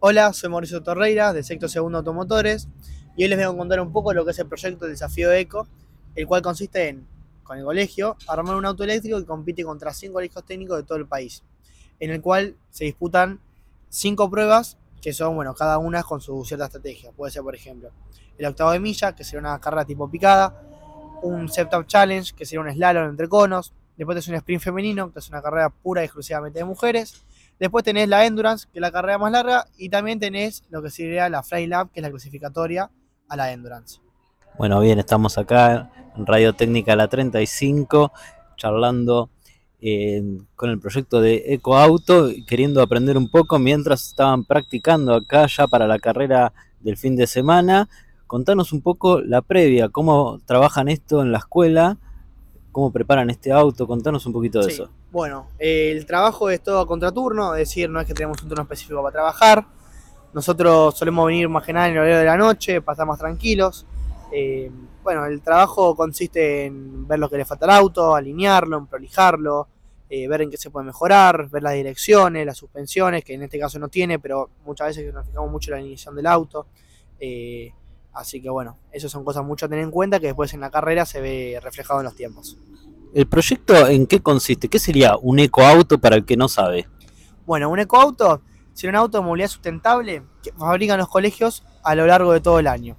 Hola, soy Mauricio Torreira de Sector Segundo Automotores y hoy les voy a contar un poco lo que es el proyecto del Desafío Eco, el cual consiste en, con el colegio, armar un auto eléctrico que compite contra cinco colegios técnicos de todo el país, en el cual se disputan cinco pruebas que son, bueno, cada una con su cierta estrategia. Puede ser, por ejemplo, el octavo de milla, que sería una carrera tipo picada, un Setup Challenge, que sería un slalom entre conos, después tenés un sprint femenino, que es una carrera pura y exclusivamente de mujeres, después tenés la Endurance, que es la carrera más larga, y también tenés lo que sería la Fly Lab, que es la clasificatoria a la Endurance. Bueno, bien, estamos acá en Radio Técnica La 35, charlando eh, con el proyecto de EcoAuto, queriendo aprender un poco mientras estaban practicando acá ya para la carrera del fin de semana. Contanos un poco la previa, cómo trabajan esto en la escuela, cómo preparan este auto, contanos un poquito de Sí, eso. Bueno, eh, el trabajo es todo a contraturno, es decir, no es que tenemos un turno específico para trabajar. Nosotros solemos venir más que nada en el horario de la noche, pasar más tranquilos. Eh, bueno, el trabajo consiste en ver lo que le falta al auto, alinearlo, en prolijarlo, eh, ver en qué se puede mejorar, ver las direcciones, las suspensiones, que en este caso no tiene, pero muchas veces nos fijamos mucho en la alineación del auto. Eh, así que bueno, esas son cosas mucho a tener en cuenta que después en la carrera se ve reflejado en los tiempos. ¿El proyecto en qué consiste? ¿Qué sería un ecoauto para el que no sabe? Bueno, un ecoauto sería un auto de movilidad sustentable que fabrican los colegios a lo largo de todo el año.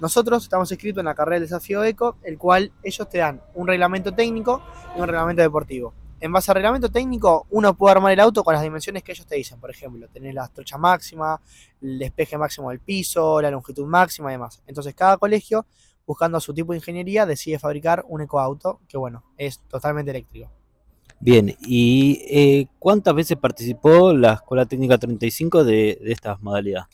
Nosotros estamos inscritos en la carrera del desafío eco, el cual ellos te dan un reglamento técnico y un reglamento deportivo. En base al reglamento técnico, uno puede armar el auto con las dimensiones que ellos te dicen. Por ejemplo, tenés la trocha máxima, el despeje máximo del piso, la longitud máxima y demás. Entonces, cada colegio, buscando su tipo de ingeniería, decide fabricar un ecoauto que, bueno, es totalmente eléctrico. Bien, ¿y eh, cuántas veces participó la Escuela Técnica 35 de, de estas modalidades?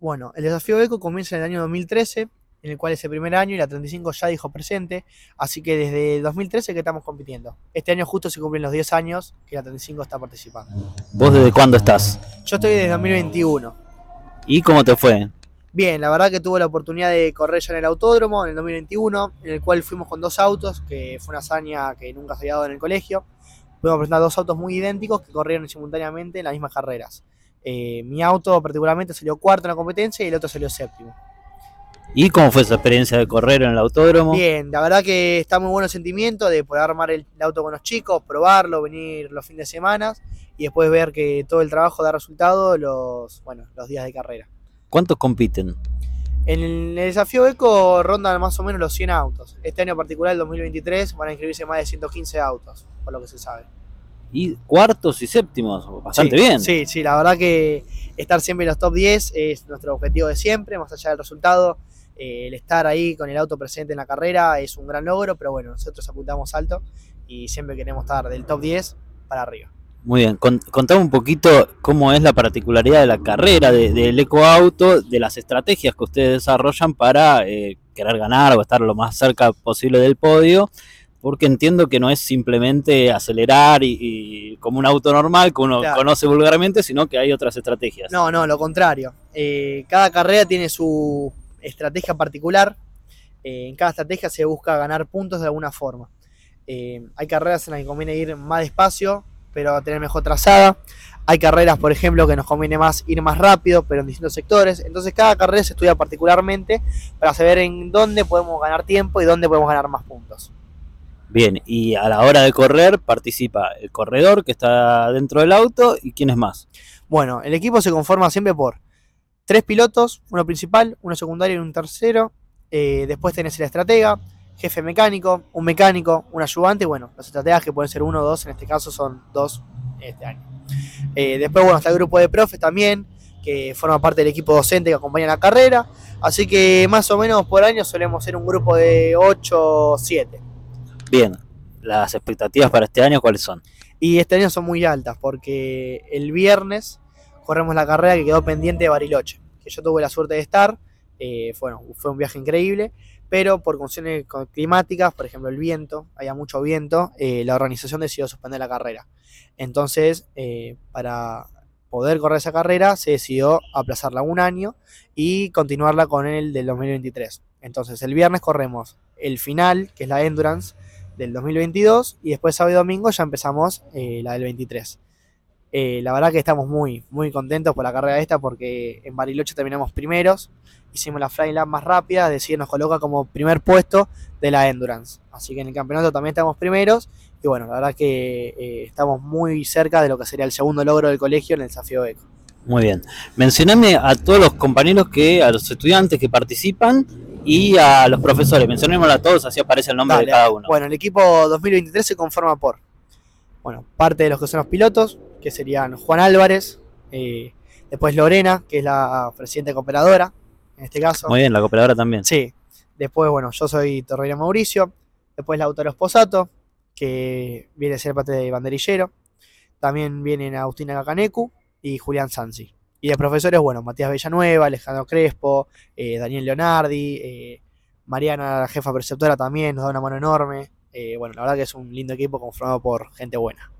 Bueno, el desafío ECO comienza en el año 2013, en el cual es el primer año y la 35 ya dijo presente, así que desde 2013 que estamos compitiendo. Este año justo se cumplen los 10 años que la 35 está participando. ¿Vos desde cuándo estás? Yo estoy desde 2021. ¿Y cómo te fue? Bien, la verdad que tuve la oportunidad de correr ya en el autódromo en el 2021, en el cual fuimos con dos autos, que fue una hazaña que nunca se había dado en el colegio. Pudimos presentar dos autos muy idénticos que corrieron simultáneamente en las mismas carreras. Eh, mi auto particularmente salió cuarto en la competencia y el otro salió séptimo. ¿Y cómo fue esa experiencia de correr en el autódromo? Bien, la verdad que está muy bueno el sentimiento de poder armar el, el auto con los chicos, probarlo, venir los fines de semana y después ver que todo el trabajo da resultado los, bueno, los días de carrera. ¿Cuántos compiten? En el desafío Eco rondan más o menos los 100 autos. Este año particular, el 2023, van a inscribirse más de 115 autos, por lo que se sabe. Y cuartos y séptimos, bastante Sí, bien. Sí, sí, la verdad que estar siempre en los top 10 es nuestro objetivo de siempre, más allá del resultado. Eh, el estar ahí con el auto presente en la carrera es un gran logro, pero bueno, nosotros apuntamos alto y siempre queremos estar del top 10 para arriba. Muy bien, Con- contame un poquito cómo es la particularidad de la carrera de- del ecoauto, de las estrategias que ustedes desarrollan para eh, querer ganar o estar lo más cerca posible del podio, porque entiendo que no es simplemente acelerar y, y como un auto normal que uno Claro. conoce vulgarmente, sino que hay otras estrategias. No, no, lo contrario. Eh, cada carrera tiene su estrategia particular. Eh, en cada estrategia se busca ganar puntos de alguna forma. Eh, hay carreras en las que conviene ir más despacio, pero tener mejor trazada. Hay carreras, por ejemplo, que nos conviene más ir más rápido, pero en distintos sectores. Entonces cada carrera se estudia particularmente para saber en dónde podemos ganar tiempo y dónde podemos ganar más puntos. Bien, y a la hora de correr participa el corredor que está dentro del auto y quién es más. Bueno, el equipo se conforma siempre por tres pilotos, uno principal, uno secundario y un tercero. Eh, después tenés el estratega, jefe mecánico, un mecánico, un ayudante. y Bueno, los estrategas que pueden ser uno o dos, en este caso son dos este año. Eh, después, bueno, está el grupo de profes también, que forma parte del equipo docente que acompaña la carrera. Así que más o menos por año solemos ser un grupo de 8 o 7. Bien, las expectativas para este año, ¿cuáles son? Y este año son muy altas porque el viernes corremos la carrera que quedó pendiente de Bariloche, que yo tuve la suerte de estar. eh, bueno, fue un viaje increíble, pero por condiciones co- climáticas, por ejemplo el viento, había mucho viento, eh, la organización decidió suspender la carrera. Entonces, eh, para poder correr esa carrera, se decidió aplazarla un año y continuarla con el del 2023. Entonces, el viernes corremos el final, que es la Endurance, del 2022 y después sábado y domingo ya empezamos la del 23. Eh, la verdad que estamos muy, muy contentos por la carrera esta porque en Bariloche terminamos primeros, hicimos la fly lap más rápida, es decir, nos coloca como primer puesto de la Endurance. Así que en el campeonato también estamos primeros y bueno, la verdad que eh, estamos muy cerca de lo que sería el segundo logro del colegio en el desafío ECO. Muy bien. Mencioname a todos los compañeros que, a los estudiantes que participan y a los profesores. Mencionémoslo a todos, así aparece el nombre Dale, de cada uno. Bueno, el equipo 2023 se conforma por, bueno, parte de los que son los pilotos, que serían Juan Álvarez, eh, después Lorena, que es la presidenta cooperadora, en este caso. Muy bien, la cooperadora también. Sí. Después, bueno, yo soy Torreira Mauricio. Después Lautaro Esposato, que viene a ser parte de banderillero. También vienen Agustina Cacanecu y Julián Sansi. Y de profesores, bueno, Matías Villanueva, Alejandro Crespo, eh, Daniel Leonardi, eh, Mariana, la jefa preceptora también, nos da una mano enorme. Eh, bueno, la verdad que es un lindo equipo conformado por gente buena.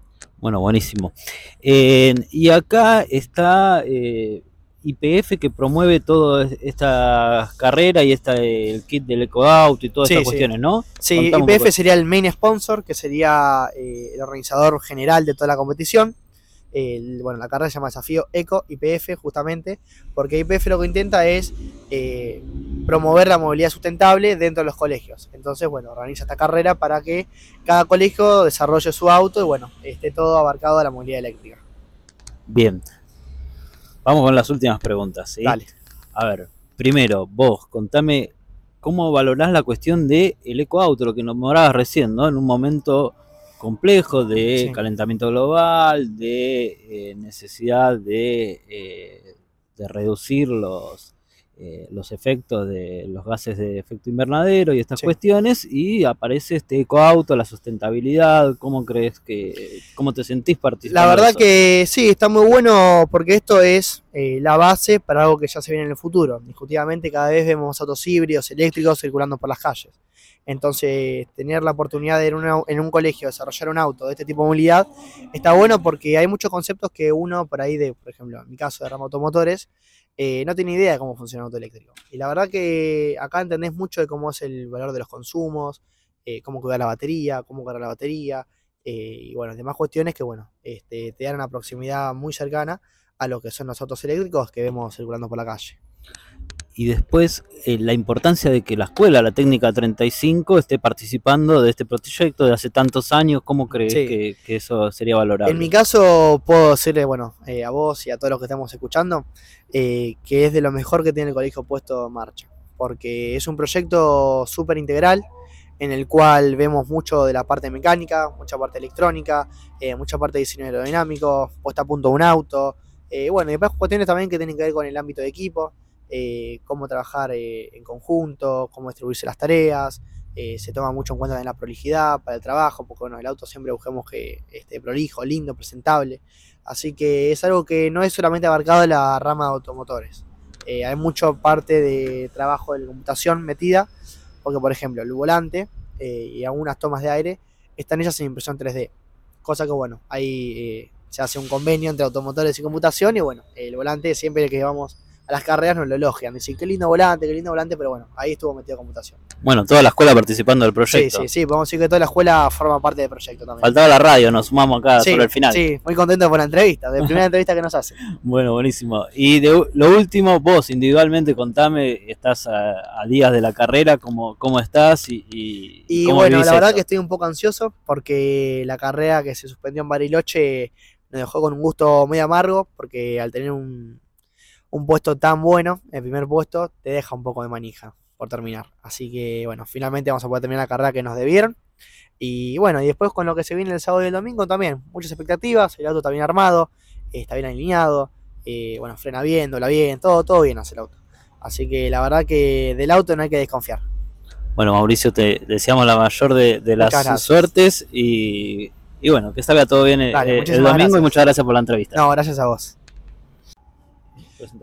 Bueno, buenísimo. Eh, y acá está eh, IPF que promueve toda esta carrera y está el kit del EcoAuto y todas Sí, estas sí. cuestiones, ¿no? Sí, IPF sería el main sponsor, que sería eh, el organizador general de toda la competición. El- bueno, la carrera se llama Desafío Eco IPF, justamente, porque IPF lo que intenta es eh, promover la movilidad sustentable dentro de los colegios. Entonces, bueno, organiza esta carrera para que cada colegio desarrolle su auto y, bueno, esté todo abarcado a la movilidad eléctrica. Bien. Vamos con las últimas preguntas. ¿sí? Dale. A ver, primero, vos, contame cómo valorás la cuestión del el ecoauto, lo que nombrabas recién, ¿no? En un momento complejo de Sí. calentamiento global, de eh, necesidad de, eh, de reducir los, eh, los efectos de los gases de efecto invernadero y estas Sí. cuestiones, y aparece este ecoauto, la sustentabilidad, ¿cómo crees que, cómo te sentís participando? La verdad eso? que sí, está muy bueno porque esto es eh, la base para algo que ya se viene en el futuro. Discutidamente cada vez vemos autos híbridos, eléctricos circulando por las calles. Entonces, tener la oportunidad de en, una- en un colegio desarrollar un auto de este tipo de movilidad está bueno porque hay muchos conceptos que uno por ahí de, por ejemplo, en mi caso de rama automotores, eh, no tiene idea de cómo funciona un auto eléctrico. Y la verdad que acá entendés mucho de cómo es el valor de los consumos, eh, cómo cuidar la batería, cómo cargar la batería, eh, y bueno, demás cuestiones que bueno, este, te dan una proximidad muy cercana a lo que son los autos eléctricos que vemos circulando por la calle. Y después eh, la importancia de que la escuela, la técnica 35, esté participando de este proyecto de hace tantos años, ¿cómo crees Sí. que, que eso sería valorable? En mi caso, puedo decirle, bueno, eh, a vos y a todos los que estamos escuchando, eh, que es de lo mejor que tiene el colegio puesto en marcha, porque es un proyecto súper integral en el cual vemos mucho de la parte mecánica, mucha parte electrónica, eh, mucha parte de diseño aerodinámico, puesta a punto de un auto, eh, bueno, y después cuestiones también que tienen que ver con el ámbito de equipo, eh, cómo trabajar eh, en conjunto, cómo distribuirse las tareas, eh, se toma mucho en cuenta en la prolijidad para el trabajo, porque bueno, el auto siempre buscamos que esté prolijo, lindo, presentable. Así que es algo que no es solamente abarcado en la rama de automotores. Hay mucho parte de trabajo de computación metida, porque por ejemplo, el volante y algunas tomas de aire están hechas en impresión 3D. Cosa que bueno, ahí se hace un convenio entre automotores y computación y bueno, el volante siempre que vamos a las carreras nos lo elogian. Dicen, qué lindo volante, qué lindo volante, pero bueno, ahí estuvo metido computación. Bueno, toda la escuela participando del Sí, proyecto. sí, sí, podemos decir que toda la escuela forma parte del proyecto también. Faltaba la radio, nos sumamos acá sí, sobre el final. Sí, muy contento por la entrevista, de la primera entrevista que nos hace. Bueno, buenísimo. Y de lo último, vos individualmente contame, estás a, a días de la carrera, cómo, cómo estás y, y, Y cómo bueno, la verdad esto? que estoy un poco ansioso porque la carrera que se suspendió en Bariloche nos dejó con un gusto muy amargo porque al tener un, un puesto tan bueno, el primer puesto, te deja un poco de manija por terminar. Así que bueno, finalmente vamos a poder terminar la carrera que nos debieron. Y bueno, y después con lo que se viene el sábado y el domingo también, muchas expectativas, el auto está bien armado, eh, está bien alineado, eh, bueno, frena bien, dobla bien, todo, todo bien hace el auto. Así que la verdad que del auto no hay que desconfiar. Bueno, Mauricio, te deseamos la mayor de, de las suertes y, y bueno, que salga todo bien eh, Dale, el domingo y muchas gracias por la entrevista. No, gracias a vos. Presentate.